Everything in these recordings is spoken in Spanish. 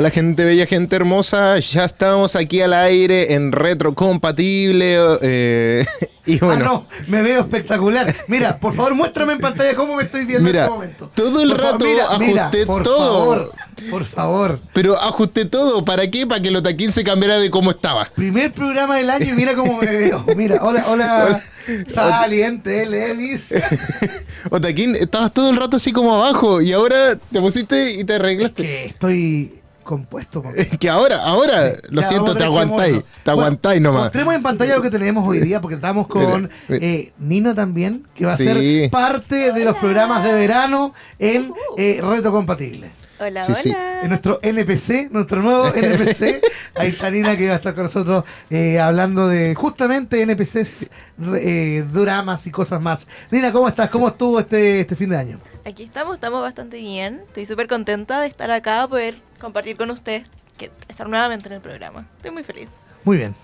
Hola gente bella, gente hermosa, ya estamos aquí al aire en retrocompatible eh, y Ah, bueno, no, me veo espectacular. Mira, por favor, muéstrame en pantalla cómo me estoy viendo Mira, en este momento. todo el Por favor, rato ajusté por todo. Favor, por favor. pero ajusté todo, ¿para qué? Para que el Otaquín se cambiara de cómo estaba. Primer programa del año y mira cómo me veo. Mira, hola, hola. Saliente, Levis. Otaquín, estabas todo el rato así como abajo y ahora te pusiste y te arreglaste. Que estoy compuesto. con- Es que ahora, ahora, lo siento, te aguantáis, movernos. te Bueno, aguantáis nomás. Mostremos en pantalla lo que tenemos hoy día, porque estamos con eh, Nino también, que va a Sí. ser parte de los programas de verano en eh, Reto Compatible. Hola, Sí, sí. hola. En nuestro NPC, nuestro nuevo NPC. Ahí está Nina que va a estar con nosotros eh, hablando de justamente NPCs, eh, dramas y cosas más. Nina, ¿cómo estás? ¿Cómo estuvo este, este fin de año? Aquí estamos, estamos bastante bien. Estoy súper contenta de estar acá, poder compartir con ustedes, que estar nuevamente en el programa. Estoy muy feliz. Muy bien,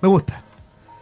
me gusta.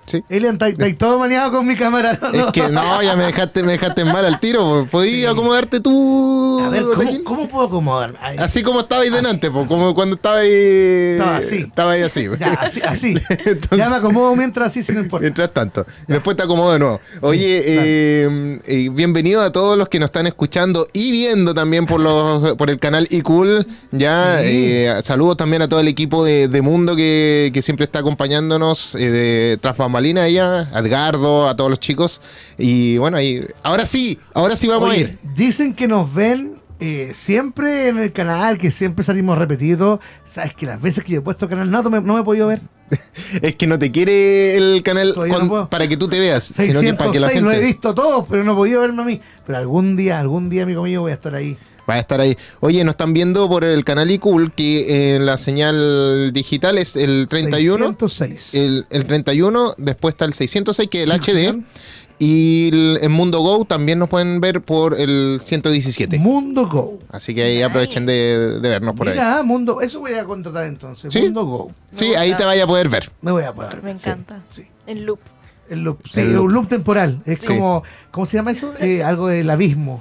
Sí. Elian, ¿estáis todo maneado con mi cámara? ¿no? Es que no, ya me dejaste, me dejaste mal al tiro. Podías acomodarte tú. A ver, Otaquín? ¿cómo, cómo puedo acomodar? Ay, Así como estaba ahí Así, delante, po, como cuando estaba ahí. Estaba así. Ahí así. Ya, así, así. Entonces- ya me acomodo mientras así, si no importa. Mientras tanto, después te acomodo de nuevo. Oye, eh, eh, bienvenido a todos los que nos están escuchando y viendo también por los por el canal iCool. Ya, Sí. eh, saludos también a todo el equipo de, de Mundo que, que siempre está acompañándonos, eh, de Bambalinas ella, a Edgardo, a todos los chicos. Y bueno, ahí, ahora sí, ahora sí vamos a ir. dicen que nos ven eh, siempre en el canal, que siempre salimos repetidos. Sabes que las veces que yo he puesto canal me, no me he podido ver. Es que no te quiere el canal no para que tú te veas, sino que para que la 606 lo he visto todos, pero no he podido verme a mí. Pero algún día, algún día, amigo mío, voy a estar ahí. Va a estar ahí. Oye, nos están viendo por el canal iCool que en la señal digital es el 31. 606. El, el 31, después está el 606, que es el Sí, HD. Y el, en Mundo Go también nos pueden ver por el 117. Mundo Go. Así que ahí aprovechen de, de vernos por ahí. Mira, Mundo, eso voy a contratar entonces. ¿Sí? Mundo Go. Sí, Me ahí gusta. te vaya a poder ver. Me voy a poder. Me encanta. Sí. En loop. El loop. Sí, El loop. un loop temporal. Es Sí. como, ¿cómo se llama eso? Eh, algo del abismo.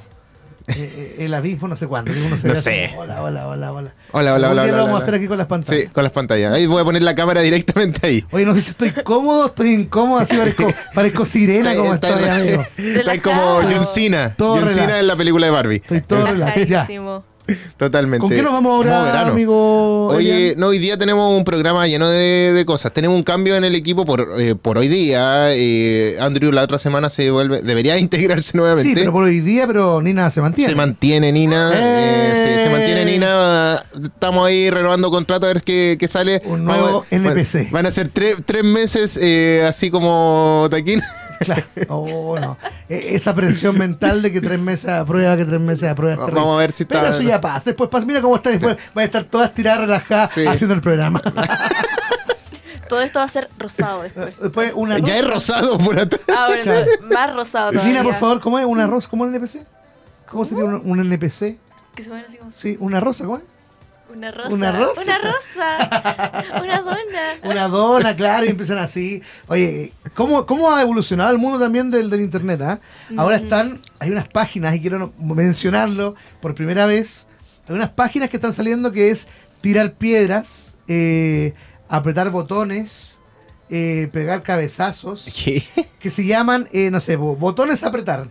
Eh, eh, el abismo, no sé cuándo. que uno se No así, sé. Hola, hola, hola, hola. Hola, hola, hola. hola, lo vamos hola. a hacer aquí con las pantallas. Sí, con las pantallas. Ahí voy a poner la cámara directamente ahí. Oye, no sé si estoy cómodo, estoy incómodo, así parezco, parezco sirena como Está- estoy, está- como. John Cena. Todo John Cena en la película de Barbie. Estoy todo relajado. Totalmente. ¿Con qué nos vamos ahora, amigo? Oye, Elian? no, hoy día tenemos un programa lleno de, de cosas. Tenemos un cambio en el equipo por, eh, por hoy día. Eh, Andrew la otra semana se vuelve, debería integrarse nuevamente. Sí, pero por hoy día, pero Nina se mantiene. Se mantiene Nina, eh, ¡Eh! sí, se mantiene Nina. Estamos ahí renovando contrato a ver qué, qué sale. Un nuevo Van- NPC. Van a ser tres, tres meses eh, así como Taquín. Claro. Oh, no. E- Esa presión mental de que tres meses a prueba, que tres meses a prueba. es terrible. Vamos a ver si está- Pero eso ya pasa. Después pasa. Mira cómo está. Después va a estar toda estirada, relajada, Sí. haciendo el programa. Todo esto va a ser rosado después. Después una ya es rosa. rosado por atrás. Ah, bueno, Claro. más rosado todavía. Nina, por favor, ¿cómo es? ¿Una rosa? ¿Cómo es un NPC? ¿Cómo sería un, un NPC? Que se ven así como... Sí, una rosa, ¿cómo es? Una rosa. Una rosa. Una rosa. Una dona. Una dona, claro, y empiezan así. Oye, ¿cómo, cómo ha evolucionado el mundo también del, del internet? ah? Ahora están, hay unas páginas, y quiero mencionarlo por primera vez, hay unas páginas que están saliendo que es tirar piedras, eh, apretar botones, eh, pegar cabezazos, ¿Qué? que se llaman, eh, no sé, botones apretar,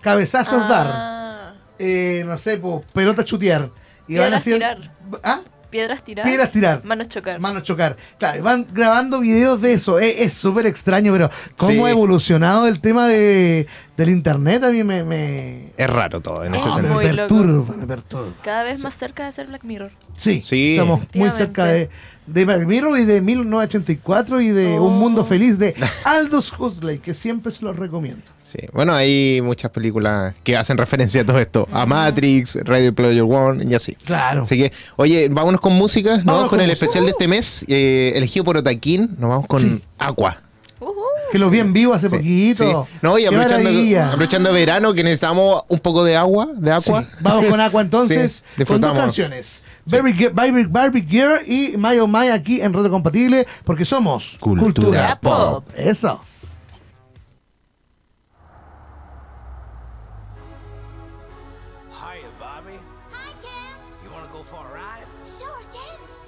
cabezazos dar, Ah, eh, no sé, po, pelota chutear. Y van Piedras haciendo... tirar. ¿Ah? Piedras tirar. Piedras tirar. Manos chocar. Manos chocar. Claro, y van grabando videos de eso. Es es súper extraño, pero cómo Sí. ha evolucionado el tema de, del internet a mí me, me, Es raro todo en Oh, ese me sentido. muy loco. perturba, me perturba. Cada vez más cerca de ser Black Mirror. Sí, Sí. estamos muy cerca de, de Black Mirror y de 1984 y de Oh. Un Mundo Feliz de Aldous Huxley, que siempre se los recomiendo. Sí. Bueno, hay muchas películas que hacen referencia a todo esto. A Matrix, Radio Player One y así. Claro. Así que, oye, vámonos con música. Nos vamos con con el especial de este mes, eh, elegido por Otaquín. Nos vamos con Sí. Aqua. Ujú. Que los vi en vivo hace Sí, poquito. sí. No, y aprovechando, aprovechando verano que necesitamos un poco de agua, de agua. Sí. Vamos con Aqua entonces, Sí, con dos canciones. Barbie, Barbie, Barbie Girl y My Oh My aquí en Reto Compatible, porque somos Cultura Pop. Eso.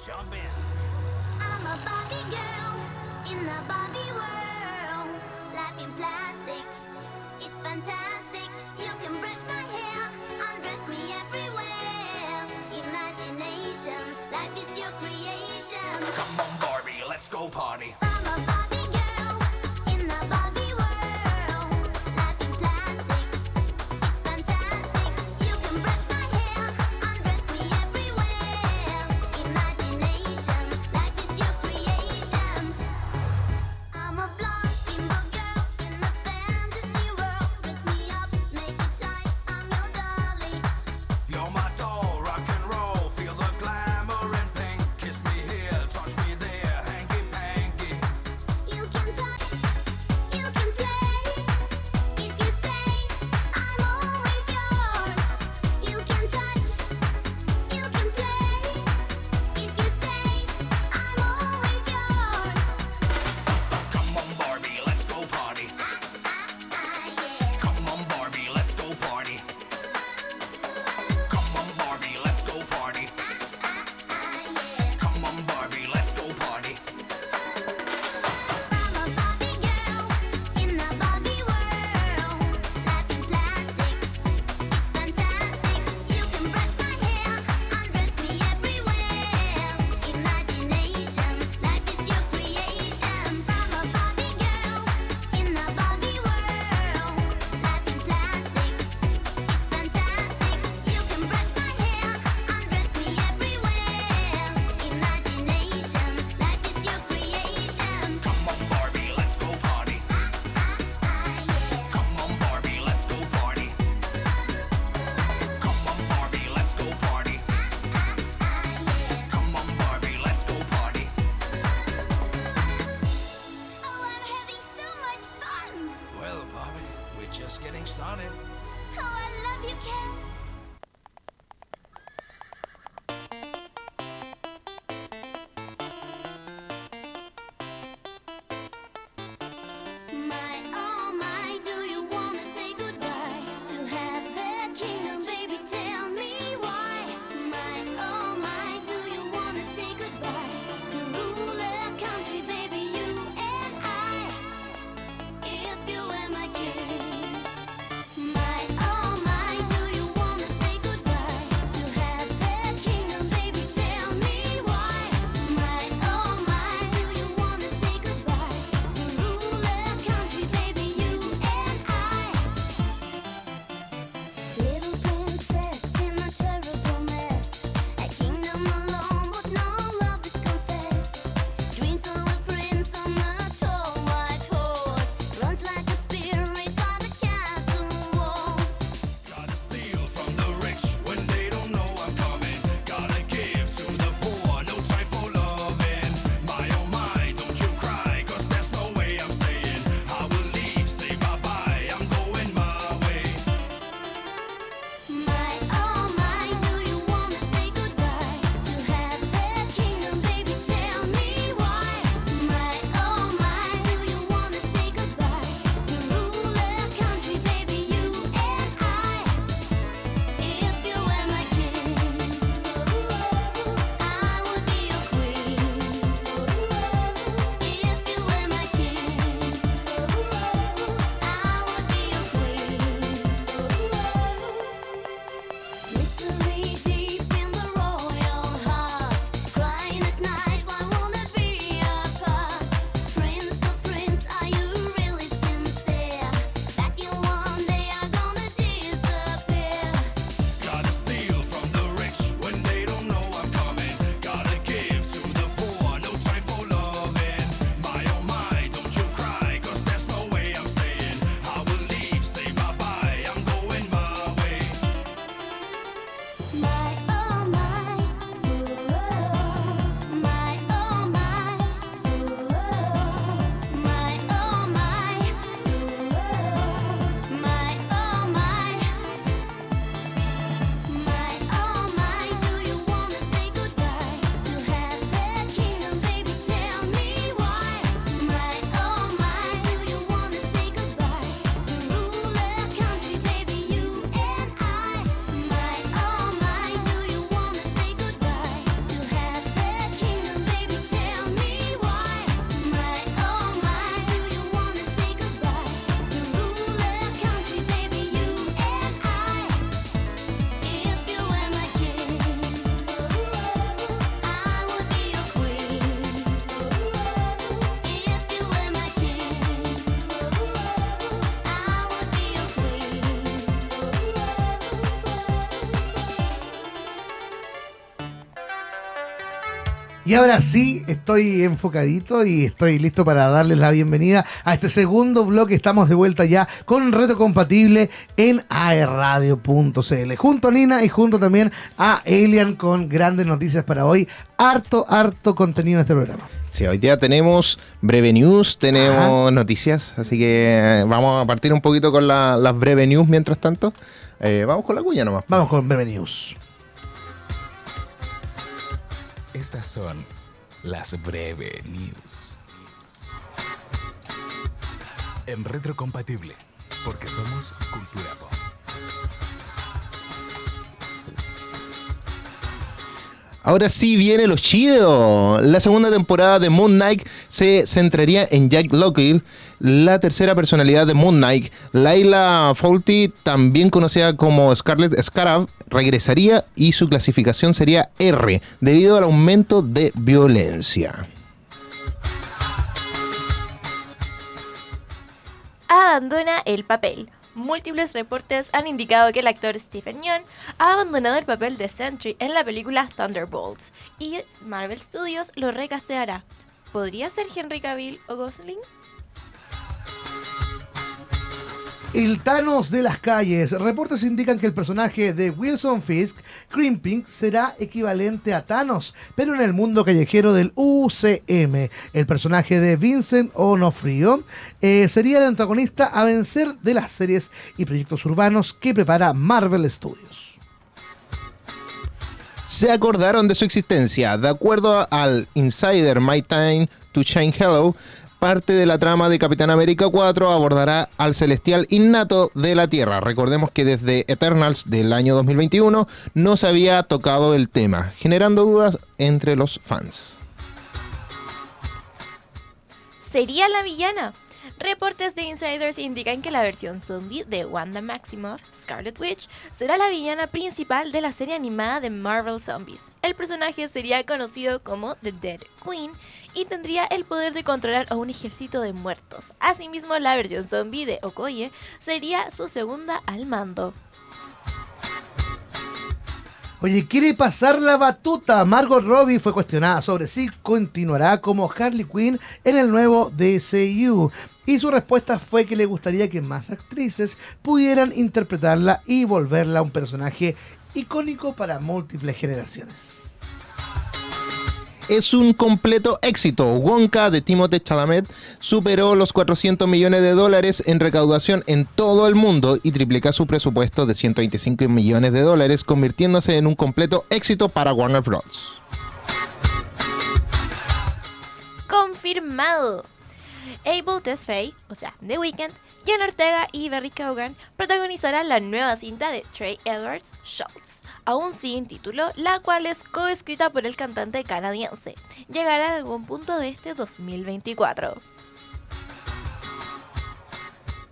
Jump in. I'm a Barbie girl in the Barbie world. Life in plastic, it's fantastic. You can brush my hair, undress me everywhere. Imagination, life is your creation. Come on, Barbie, let's go party. just getting started. Oh, I love you, Ken. Y ahora sí, estoy enfocadito y estoy listo para darles la bienvenida a este segundo bloque. Estamos de vuelta ya con Reto Compatible en aerradio.cl. Junto a Nina y junto también a Elian con grandes noticias para hoy. Harto, harto contenido en este programa. Sí, hoy día tenemos breve news, tenemos noticias, así que eh, vamos a partir un poquito con la- las breve news mientras tanto. Eh, vamos con la cuña nomás. Vamos con Breve News. Estas son las breve news. En retrocompatible, porque somos cultura pop. Ahora sí viene lo chido. La segunda temporada de Moon Knight se centraría en Jack Lockett, la tercera personalidad de Moon Knight. Layla Fawlty, también conocida como Scarlet Scarab, regresaría y su clasificación sería R, debido al aumento de violencia. abandona el papel. Múltiples reportes han indicado que el actor Stephen Yeun ha abandonado el papel de Sentry en la película Thunderbolts y Marvel Studios lo recasteará. ¿Podría ser Henry Cavill o Gosling? El Thanos de las calles. Reportes indican que el personaje de Wilson Fisk, Crimping, será equivalente a Thanos, pero en el mundo callejero del UCM. El personaje de Vincent Onofrio eh, sería el antagonista a vencer de las series y proyectos urbanos que prepara Marvel Studios. se acordaron de su existencia. De acuerdo al Insider My Time to Shine Hello, parte de la trama de Capitán América 4 abordará al celestial innato de la Tierra. Recordemos que desde Eternals del año 2021 no se había tocado el tema, generando dudas entre los fans. ¿Sería la villana? Reportes de insiders indican que la versión zombie de Wanda Maximoff, Scarlet Witch, será la villana principal de la serie animada de Marvel Zombies. El personaje sería conocido como The Dead Queen y tendría el poder de controlar a un ejército de muertos. Asimismo, la versión zombie de Okoye sería su segunda al mando. Oye, quiere pasar la batuta. Margot Robbie fue cuestionada sobre si continuará como Harley Quinn en el nuevo DCU. Y su respuesta fue que le gustaría que más actrices pudieran interpretarla y volverla un personaje icónico para múltiples generaciones. Es un completo éxito. Wonka de Timothée Chalamet superó los 400 millones de dólares en recaudación en todo el mundo y triplica su presupuesto de 125 millones de dólares, convirtiéndose en un completo éxito para Warner Bros. confirmado. Abel Tesfaye, o sea, The Weeknd, Jen Ortega y Barry Cogan protagonizarán la nueva cinta de Trey Edwards Schultz, aún sin título, la cual es coescrita por el cantante canadiense. Llegará a algún punto de este 2024.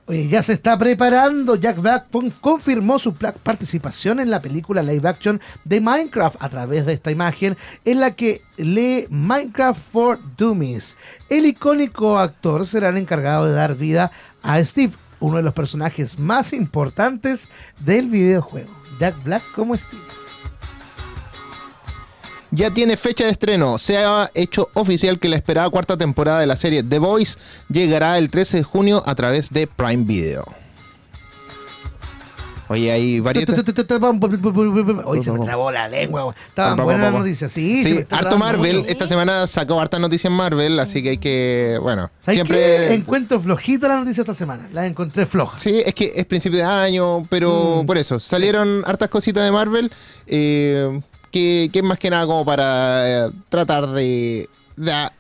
Ya se está preparando. Jack Black confirmó su participación en la película live action de Minecraft a través de esta imagen en la que lee Minecraft for Dummies. El icónico actor será el encargado de dar vida a Steve, uno de los personajes más importantes del videojuego. Jack Black como Steve. Ya tiene fecha de estreno. Se ha hecho oficial que la esperada cuarta temporada de la serie The Voice llegará el 13 de junio a través de Prime Video. Oye, hay varios... Hoy se me trabó la lengua. Estaban buenas las noticias, sí. Sí, harto Marvel. mucho. Esta semana sacó harta noticia en Marvel, así que hay que, bueno, ¿Sabes siempre... qué? Encuentro flojita la noticia esta semana. La encontré floja. Sí, es que es principio de año, pero Mm, por eso, salieron hartas cositas de Marvel, eh, que, que es más que nada como para eh, tratar de, de a-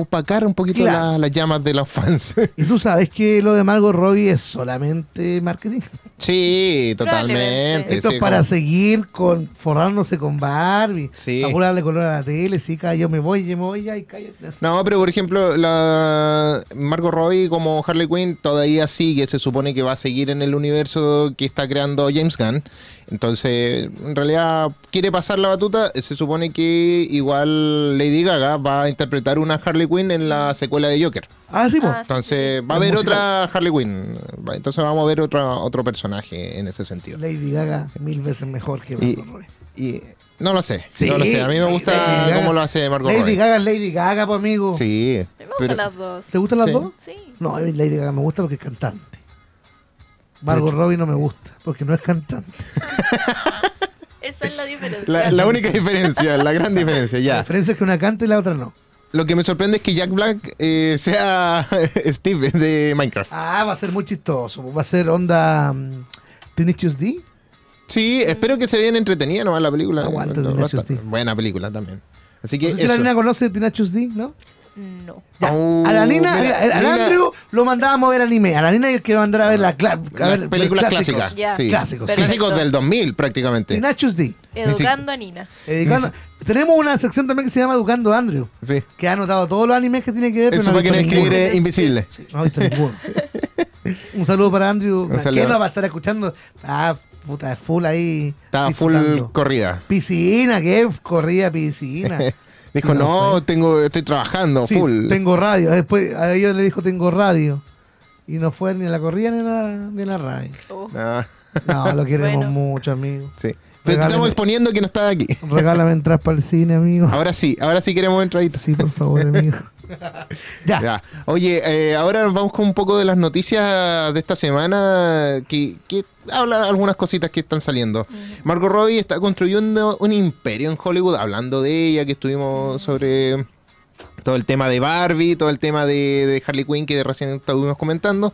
opacar un poquito Claro. la- las llamas de los fans. Y tú sabes que lo de Margot Robbie es solamente marketing. sí, totalmente. Esto sí, es para como- seguir con forrándose con Barbie. Sí. Darle color a la tele, sí, yo me voy, yo me voy, ya, y cállate. No, pero por ejemplo, la Margot Robbie como Harley Quinn todavía sigue, se supone que va a seguir en el universo que está creando James Gunn. Entonces, en realidad quiere pasar la batuta. Se supone que igual Lady Gaga va a interpretar una Harley Quinn en la secuela de Joker. Ah, sí. Ah, sí, Entonces, va a haber otra Harley Quinn. Va- Entonces vamos a ver otra, otro personaje en ese sentido. Lady Gaga mil veces mejor que Y, Margot Robbie. y- No lo sé. Sí, no lo sé. A mí me gusta cómo lo hace Margot Lady Robbie. Gaga es Lady Gaga, pues amigo. Sí. Me gustan las dos. ¿Te gustan las Sí. dos? Sí. No, Lady Gaga me gusta porque es cantante. Margot Robbie no me gusta porque no es cantante. Esa es la diferencia. La, la única diferencia, la gran diferencia, La ya. diferencia es que una canta y la otra no. Lo que me sorprende es que Jack Black eh, sea Steve de Minecraft. Ah, va a ser muy chistoso. Va a ser onda um, Tenacious D. Sí, espero que se vean entretenida nomás la película. Aguanta, estar- D. Buena película también. Así No sé si la nena conoce Tenacious D, ¿no? No. Ya. Oh, a la Nina, mira, al- al Nina- Andrew lo mandábamos a ver anime. A la Nina hay que mandar a ver la cla- a Las ver películas clásicos. clásicas. Sí. Clásicos. Clásicos Perfecto. del 2000 prácticamente. Tenacious D. Educando a Nina. Educando- Tenemos una sección también que se llama Educando a Andrew, Sí. que ha anotado todos los animes que tiene que ver. Pero su no escribir invisible. Sí, no ha visto ninguno. Un saludo para Andrew. Un saludo. ¿Quién lo va a estar escuchando? Ah, puta, full ahí. Estaba full corrida. Piscina, ¿qué? Corrida piscina. Dijo, no tengo, estoy trabajando Sí, full. tengo radio. Después a ellos le dijo, tengo radio. Y no fue ni a la corrida ni a la, ni a la radio. Oh. No, lo queremos Bueno. mucho, amigo. sí. Pero te estamos exponiendo que no está aquí. Regálame entrar para el cine, amigo. Ahora sí, ahora sí queremos entraditas. Sí, por favor, amigo. ya. Ya. Oye, eh, ahora vamos con un poco de las noticias de esta semana que, que habla algunas cositas que están saliendo. Margot Robbie está construyendo un imperio en Hollywood, hablando de ella, que estuvimos sobre todo el tema de Barbie, todo el tema de, de Harley Quinn que recién estuvimos comentando.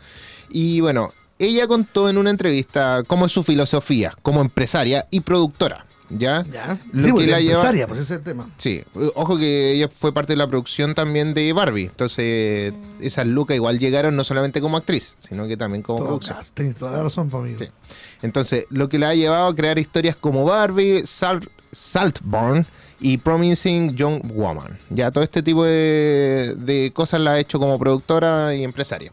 Y bueno, ella contó en una entrevista cómo es su filosofía como empresaria y productora. ¿Ya? Ya. Lo sí, que la lleva- empresaria, pues ese es el tema. Sí, ojo que ella fue parte de la producción también de Barbie. Entonces, esas lucas igual llegaron no solamente como actriz, sino que también como Todo producción. Tienes toda la razón, pues. Sí. Entonces, lo que le ha llevado a crear historias como Barbie, Salt, Saltburn y Promising Young Woman. Ya todo este tipo de, de cosas la ha hecho como productora y empresaria.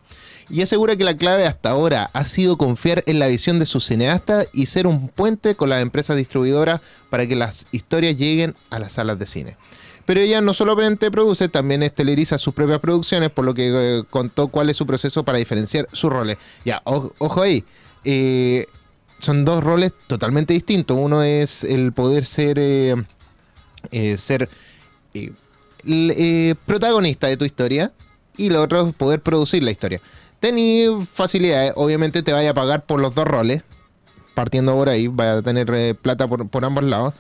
Y asegura que la clave hasta ahora ha sido confiar en la visión de su cineasta y ser un puente con las empresas distribuidoras para que las historias lleguen a las salas de cine. Pero ella no solamente produce, también esteleriza sus propias producciones, por lo que eh, contó cuál es su proceso para diferenciar sus roles. Ya, ojo ahí. eh, son dos roles totalmente distintos. Uno es el poder ser, eh, ser protagonista de tu historia y lo otro es poder producir la historia. Tení facilidades, obviamente te vaya a pagar por los dos roles, partiendo por ahí, va a tener eh, plata por, por ambos lados.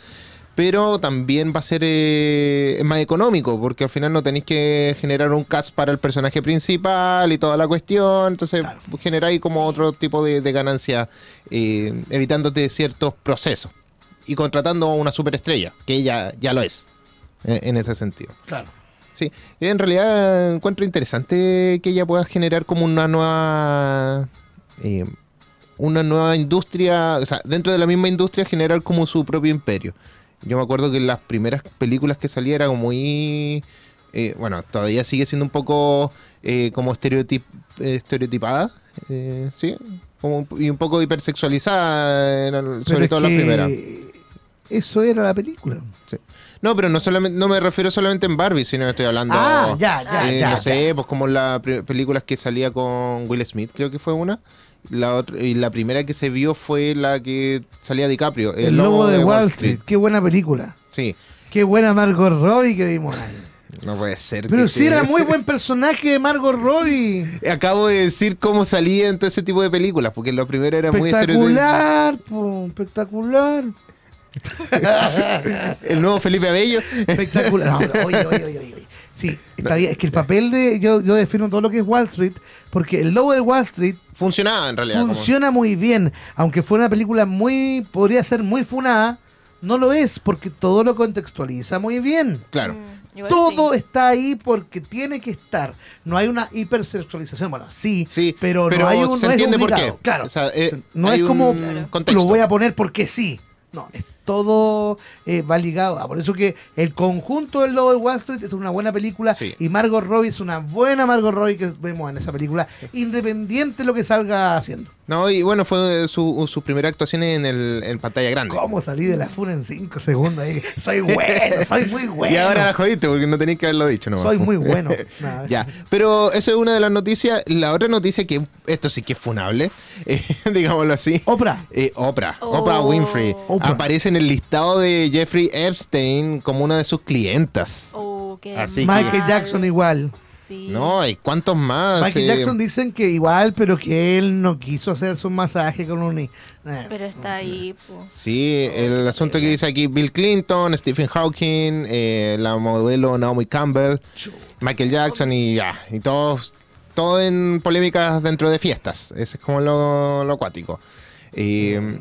Pero también va a ser eh, más económico, porque al final no tenéis que generar un cast para el personaje principal y toda la cuestión. Entonces generáis como otro tipo de, de ganancia, eh, evitándote ciertos procesos. Y contratando a una superestrella, que ella ya lo es, eh, en ese sentido. Claro. Sí, en realidad encuentro interesante que ella pueda generar como una nueva eh, una nueva industria, o sea, dentro de la misma industria generar como su propio imperio. Yo me acuerdo que en las primeras películas que salía era como muy eh, bueno, todavía sigue siendo un poco eh, como estereotip, eh, estereotipada, sí, como y un poco hipersexualizada, sobre todo las primeras. Eso era la película. Sí. No, pero no solamente no me refiero solamente en Barbie, sino que estoy hablando Ah, ya, ya, eh, ya. no sé, pues como las películas que salía con Will Smith, creo que fue una. La otra, y la primera que se vio fue la que salía DiCaprio, El, El lobo de Wall Street. Qué buena película. Sí, Qué buena Margot Robbie que vimos ahí. no puede ser. Pero sí era muy buen personaje de Margot Robbie. Acabo de decir cómo salía en todo ese tipo de películas, porque la primera era muy estereotipado. Espectacular, po, espectacular. El nuevo Felipe Abello. Espectacular. No, oye, oye, oye, oye. Sí, está bien. Es que el papel de. Yo, yo defino todo lo que es Wall Street, porque el lobo de Wall Street Funcionaba en realidad. como- funciona muy bien. Aunque fue una película muy. podría ser muy funada, no lo es, porque todo lo contextualiza muy bien. Claro. Mm, igual Todo sí. está ahí porque tiene que estar. No hay una hipersexualización. Bueno, sí, Sí, pero, pero no hay un. se no es entiende por qué. Claro. O sea, eh, no es como un Claro. contexto. lo voy a poner porque sí. No, es todo eh, va ligado. a- Por eso que el conjunto del Lobo de Wall Street es una buena película Sí. y Margot Robbie es una buena Margot Robbie que vemos en esa película, independiente de lo que salga haciendo. No, y bueno, fue su, sus primeras actuaciones en, el, en pantalla grande. ¿Cómo salí de la funa en 5 segundos? Ahí? Soy bueno, soy muy bueno. Y ahora la jodiste porque no tenéis que haberlo dicho nomás. Soy muy bueno. Nada, Ya, pero esa es una de las noticias. La otra noticia que esto sí que es funable, eh, digámoslo así. Oprah. Eh, Oprah, Oh. Oprah Winfrey Oprah. aparece en el listado de Jeffrey Epstein como una de sus clientas. Oh, qué Así que- Michael. Jackson igual. Sí. No, ¿y cuántos más? Michael Eh, Jackson dicen que igual, pero que él no quiso hacerse un masaje con un... eh, Pero está ahí, po. Sí, el asunto que dice aquí Bill Clinton, Stephen Hawking, eh, la modelo Naomi Campbell, Michael Jackson y ya, y todos, todo en polémicas dentro de fiestas. Ese es como lo, lo acuático. Eh,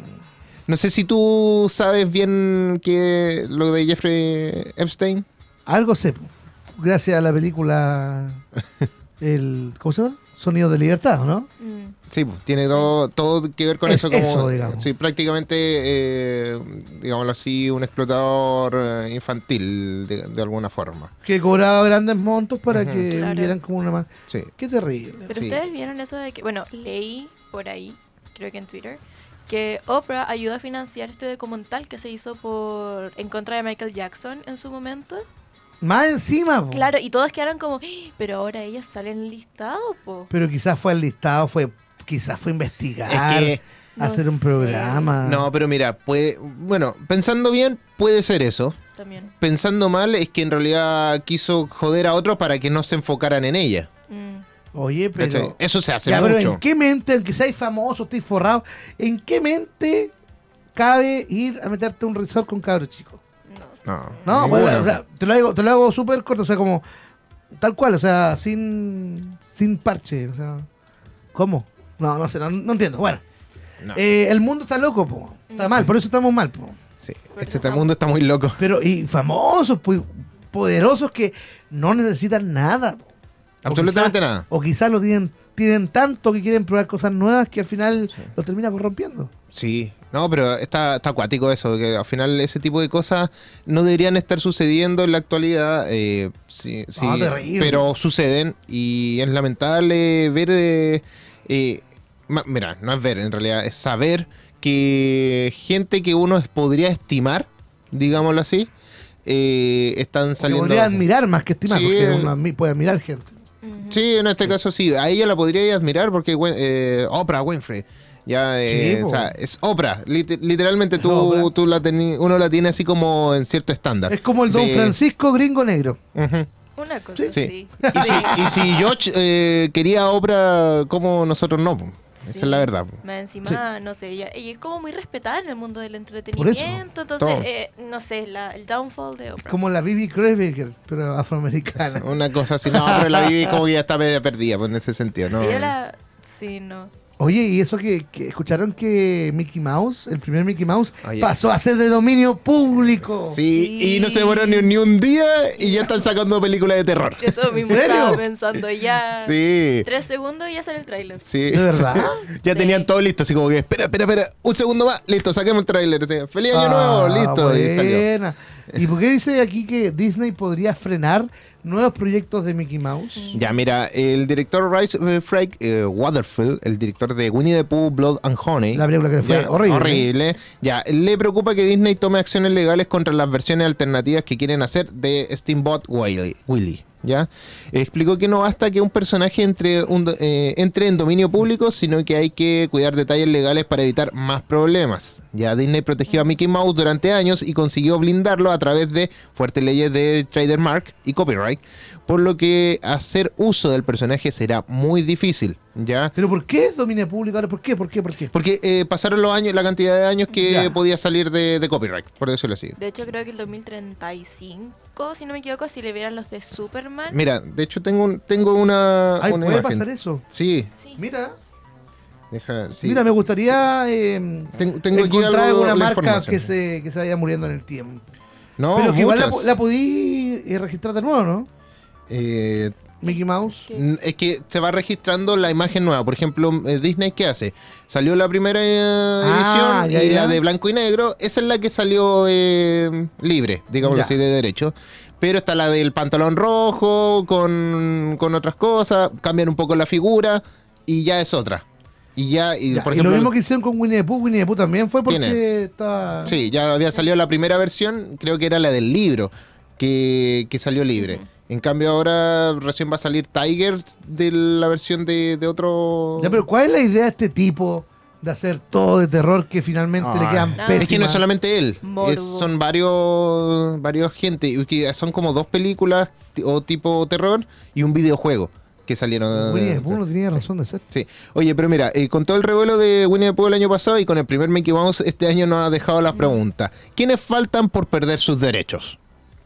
no sé si tú sabes bien que lo de Jeffrey Epstein. Algo sé. Gracias a la película... El, ¿Cómo se llama? Sonido de Libertad, ¿o ¿no? Mm. Sí, pues, tiene todo, todo que ver con Es eso. Como, eso, digamos. Sí, prácticamente, eh, digámoslo así, un explotador eh, infantil de, de alguna forma. Que cobraba grandes montos para que Claro. vieran como una más. Sí. Qué terrible. Pero Sí. ustedes vieron eso de que, bueno, leí por ahí, creo que en Twitter, que Oprah ayudó a financiar este documental que se hizo por en contra de Michael Jackson en su momento. Más encima, po. Claro, y todos quedaron como, "Ah, pero ahora ella sale en el listado, po. Pero quizás fue el listado, fue quizás fue investigar, Es que- hacer No un sé. programa. No, pero mira, puede, bueno, pensando bien, puede ser eso. También. Pensando mal, es que en realidad quiso joder a otros para que no se enfocaran en ella. Mm. Oye, ¿cachai? pero... Eso se hace Ya, pero mucho. ¿en qué mente, aunque seáis famoso, estéis forrado, en qué mente cabe ir a meterte a un resort con cabros chicos? No. No, bueno, o sea, te lo hago, te lo hago súper corto, o sea, como tal cual, o sea, sin, sin parche, o sea, ¿cómo? No, no sé, no, no entiendo. Bueno, No. eh, el mundo está loco, po. está mal, por eso estamos mal, po. Sí, este, este mundo está muy loco. pero y famosos, pues, poderosos que no necesitan nada. po. Absolutamente quizá- nada. O quizás lo tienen, tienen tanto que quieren probar cosas nuevas que al final lo termina corrompiendo. Sí, no, pero está, está acuático eso, que al final ese tipo de cosas no deberían estar sucediendo en la actualidad, eh, sí, sí, terrible. pero suceden y es lamentable ver, eh, eh, ma- mira, no es ver, en realidad es saber que gente que uno podría estimar, digámoslo así, eh, están saliendo... podría admirar más que estimar, Sí. porque uno admi- puede admirar gente. Sí, en este caso sí. A ella la podría admirar porque eh, Oprah Winfrey. Ya, eh, Sí, po. o sea, es Oprah. Lit- literalmente tú, Oprah. tú la uno la tiene así como en cierto estándar. Es como el Don De- Francisco gringo negro. Una cosa Sí. sí. Y, si, y si George eh, quería a Oprah, como nosotros no? Esa Sí. es la verdad. Más encima, no sé, ella, ella es como muy respetada en el mundo del entretenimiento. Entonces, eh, no sé, la, el downfall de Es Oprah. como la Bibi Kreuzberger, pero afroamericana. Una cosa así. No, pero la Bibi como que ya está media perdida pues, en ese sentido. ¿no? Ella la. Sí, no. Oye, ¿y eso que, que escucharon que Mickey Mouse, el primer Mickey Mouse, Oye. pasó a ser de dominio público? Sí, Sí. y no se demoró ni, ni un día y ya están sacando películas de terror. Eso mismo serio? estaba pensando. Ya. Sí. Tres segundos y ya sale el tráiler. Sí. ¿De verdad? ya Sí. tenían todo listo, así como que, espera, espera, espera, un segundo más, listo, saquemos el tráiler. Feliz año Ah, nuevo, listo. Y salió. buena. ¿Y por qué dice aquí que Disney podría frenar nuevos proyectos de Mickey Mouse? Ya, mira, el director Rice eh, Frank eh, Waterfield, el director de Winnie the Pooh, Blood and Honey. La película que fue ya, horrible. horrible. Ya, le preocupa que Disney tome acciones legales contra las versiones alternativas que quieren hacer de Steamboat Willie. ¿Ya? Explicó que no basta que un personaje entre, un eh, entre en dominio público, sino que hay que cuidar detalles legales para evitar más problemas. Ya Disney protegió a Mickey Mouse durante años y consiguió blindarlo a través de fuertes leyes de trademark y copyright, por lo que hacer uso del personaje será muy difícil, ¿ya? ¿Pero por qué es dominio público ahora? ¿Por qué? ¿Por qué? ¿Por qué? Porque eh, pasaron los años, la cantidad de años que Ya. podía salir de, de copyright, por decirlo así. De hecho, creo que el 2035, si no me equivoco, si le vieran los de Superman. Mira, de hecho tengo un, tengo una, Ay, una puede imagen. pasar eso. Sí, Sí. Mira, deja, sí. mira, me gustaría eh, Ten- tengo aquí encontrar algo, alguna marca que se, que se vaya muriendo en el tiempo. No, Pero que igual la, muchas. la podí eh, registrar de nuevo, ¿no? Eh, Mickey Mouse. Es que se va registrando la imagen nueva. Por ejemplo, eh, Disney, ¿qué hace? Salió la primera eh, Ah, edición ya, y la de blanco y negro. Esa es la que salió eh, libre, digámoslo así, de derecho. Pero está la del pantalón rojo con, con otras cosas. Cambian un poco la figura y ya es otra. Y ya, y, Ya, por y ejemplo. lo mismo que hicieron con Winnie the Pooh, Winnie the Pooh también fue porque Tiene. estaba... Sí, ya había salido la primera versión, creo que era la del libro, que, que salió libre. En cambio ahora recién va a salir Tiger de la versión de, de otro... Ya, pero ¿cuál es la idea de este tipo de hacer todo de terror que finalmente le Ah, quedan No. Es que no es solamente él, es- son varios, varios gente, son como dos películas o tipo terror y un videojuego que salieron. Winnie the Pooh no tenía razón de ser. Sí. Oye, pero mira, eh, con todo el revuelo de Winnie the Pooh el año pasado y con el primer Mickey Mouse este año nos ha dejado la pregunta. ¿Quiénes faltan por perder sus derechos?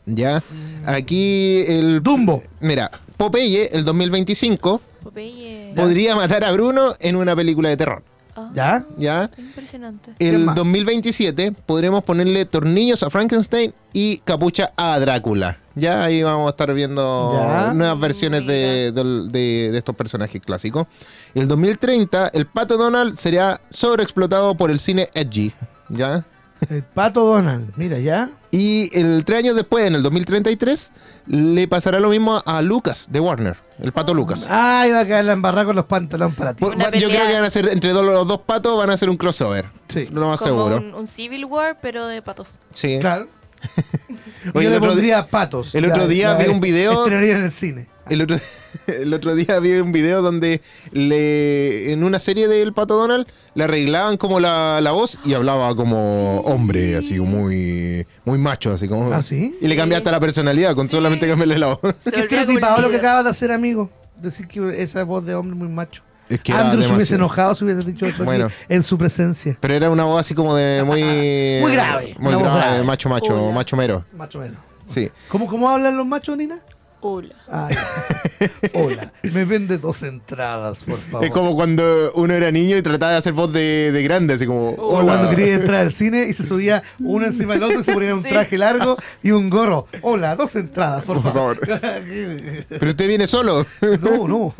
¿Ya? Aquí el... Dumbo. Mira, Popeye, el 2025, Popeye. podría matar a Bruno en una película de terror. Ah, ¿Ya? ¿Ya? Impresionante. El más? 2027 podremos ponerle tornillos a Frankenstein y capucha a Drácula. Ya ahí vamos a estar viendo Ya. nuevas versiones de, del- de- de estos personajes clásicos. El 2030 el pato Donald sería sobreexplotado por el cine edgy. ¿Ya? El pato Donald. Mira, ¿ya? Y el tres años después, en el 2033, le pasará lo mismo a Lucas de Warner, el pato Lucas. Ay, va a quedar la embarrada con los pantalones para ti. Pues, Una yo pelea. creo que van a ser entre dos- los dos patos, van a ser un crossover. Sí. Lo más Como seguro. un, un Civil War, pero de patos. Sí. Claro. Oye, Yo el le otro pondría patos. el otro día vi un video- Estrenaría en el cine. El otro, el otro día vi un video donde le en una serie del Pato Donald le arreglaban como la, la voz y hablaba como hombre, así muy, muy macho, así como. ¿Ah, sí? Y le cambiaste la personalidad con solamente cambiarle la voz. Un estereotipado lo que acabas de hacer, amigo. Decir que esa voz de hombre muy macho. Es que Andrew se hubiese enojado si hubiese dicho eso Bueno. aquí en su presencia. Pero era una voz así como de muy. Muy grave, Muy grave, grave. macho, macho, macho mero. Macho menos. Sí. ¿Cómo, ¿Cómo hablan los machos, Nina? Hola. Ay, hola. Me vende dos entradas, por favor. Es como cuando uno era niño y trataba de hacer voz de, de grande, así como. O cuando quería entrar al cine y se subía uno encima del otro y se ponía un Sí. traje largo y un gorro. Hola, dos entradas, por, Por favor. Pero usted viene solo. no, no.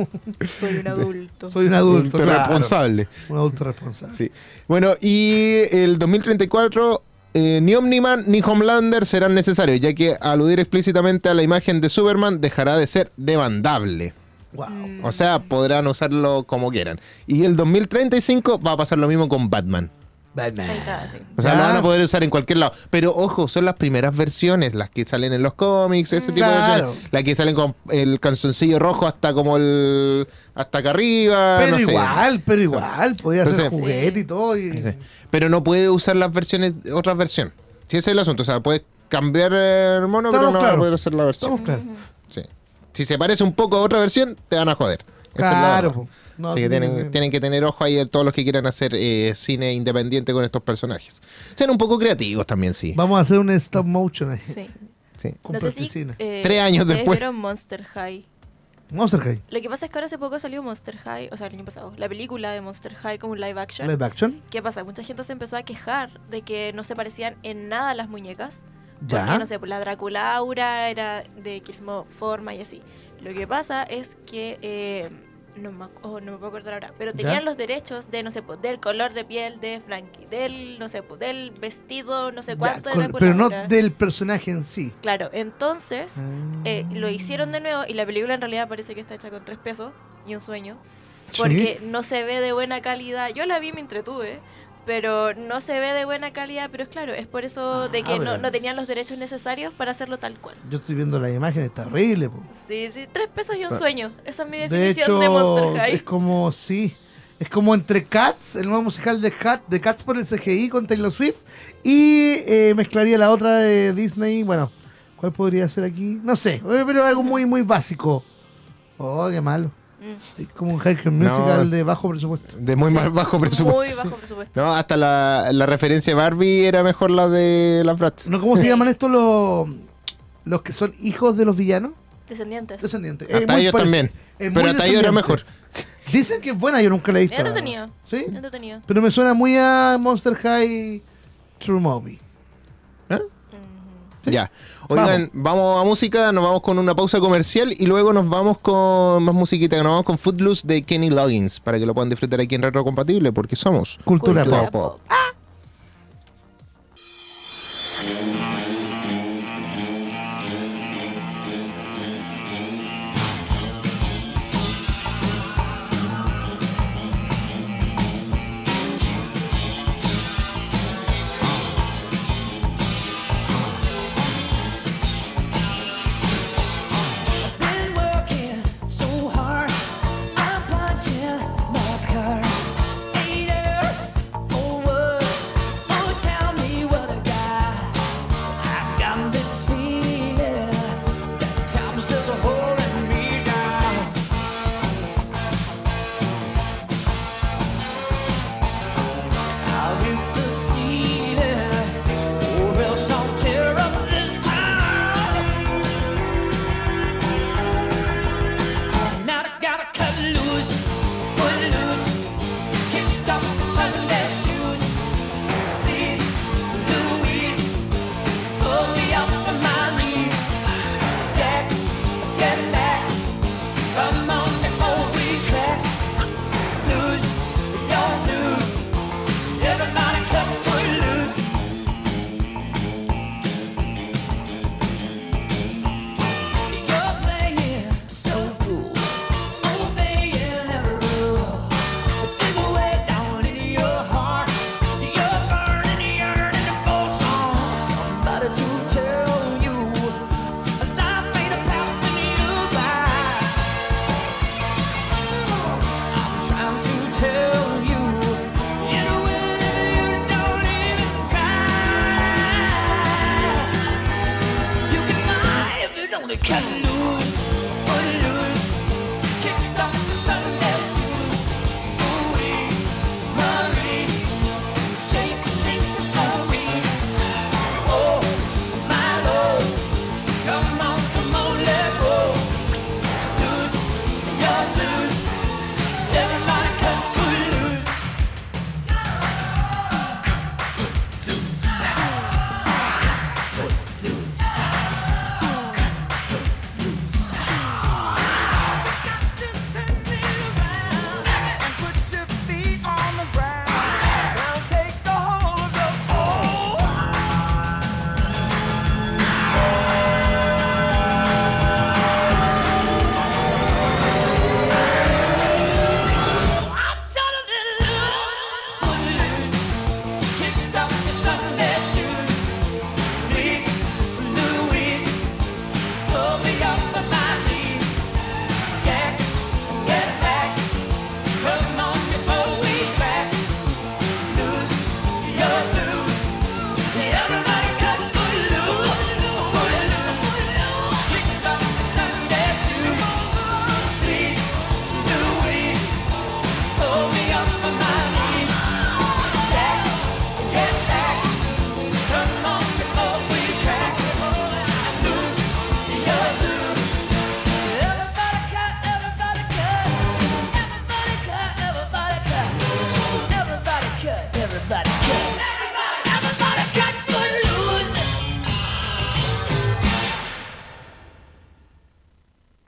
Soy un adulto. Soy un adulto. Claro. responsable. Un adulto responsable. Sí. Bueno, y el 2034, eh, ni Omniman ni Homelander serán necesarios, ya que aludir explícitamente a la imagen de Superman dejará de ser demandable. Wow. O sea, podrán usarlo como quieran. Y el 2035 va a pasar lo mismo con Batman. Batman. Ahí está, sí. O sea, Ya. lo van a poder usar en cualquier lado. Pero ojo, son las primeras versiones, las que salen en los cómics, ese tipo de Claro. versiones. Las que salen con el calzoncillo rojo hasta como el. hasta acá arriba. Pero no sé. igual, pero igual. Podía ser Entonces- juguete y todo. y- Sí. Pero no puede usar las versiones, otras versiones. Si ese es el asunto, o sea, puedes cambiar el mono, pero no va a poder hacer la versión. Estamos claros. Sí. Si se parece un poco a otra versión, te van a joder. Esa es la Claro. po. No, Así que tiene tienen, que- tienen que tener ojo ahí a todos los que quieran hacer eh, cine independiente con estos personajes. Sean un poco creativos también, sí. Vamos a hacer un stop motion ahí. Sí. Sí. Con No sé si. eh, Tres años después. vieron Monster High. Monster High. Lo que pasa es que ahora hace poco salió Monster High, o sea, el año pasado, la película de Monster High como un live action. Live action. ¿Qué pasa? Mucha gente se empezó a quejar de que no se parecían en nada a las muñecas. Porque, Ya. no sé, la Draculaura era de X mo- forma y así. Lo que pasa es que, eh, no, me, oh, no me puedo acordar ahora, pero Ya. tenían los derechos de, no sé, pues, del color de piel de Frankie, del, no sé, pues, del vestido, no sé cuánto de pero no del personaje en sí. Claro, entonces Ah. eh, lo hicieron de nuevo y la película en realidad parece que está hecha con tres pesos y un sueño. Sí. Porque no se ve de buena calidad. Yo la vi y me entretuve, pero no se ve de buena calidad. Pero es claro, es por eso de Ah, que no, no tenían los derechos necesarios para hacerlo tal cual. Yo estoy viendo la imagen, está horrible. po. Sí, sí, tres pesos y un Sa- sueño. Esa es mi De definición hecho, de, Monster es High. como, sí, es como entre Cats, el nuevo musical de, Cat, de Cats por el CGI con Taylor Swift, y eh, mezclaría la otra de Disney, bueno, ¿cuál podría ser aquí? No sé, eh, pero algo muy, muy básico. Oh, qué malo. Mm, Es como un High School Musical No. de bajo presupuesto. De muy más bajo presupuesto. Muy bajo presupuesto. No, hasta la, la referencia de Barbie era mejor la de las Bratz. ¿No, ¿Cómo se llaman estos los, los que son hijos de los villanos? Descendientes. Descendientes. Es Hasta ellos también. Es Pero hasta ellos era mejor. Dicen que es buena, yo nunca la he visto. Entretenido. ¿Sí? Entretenido. Pero me suena muy a Monster High True Movie. Ya. Oigan, vamos. a música, nos vamos con una pausa comercial y luego nos vamos con más musiquita, nos vamos con Footloose de Kenny Loggins para que lo puedan disfrutar aquí en Retro Compatible porque somos Cultura, Cultura pop. pop.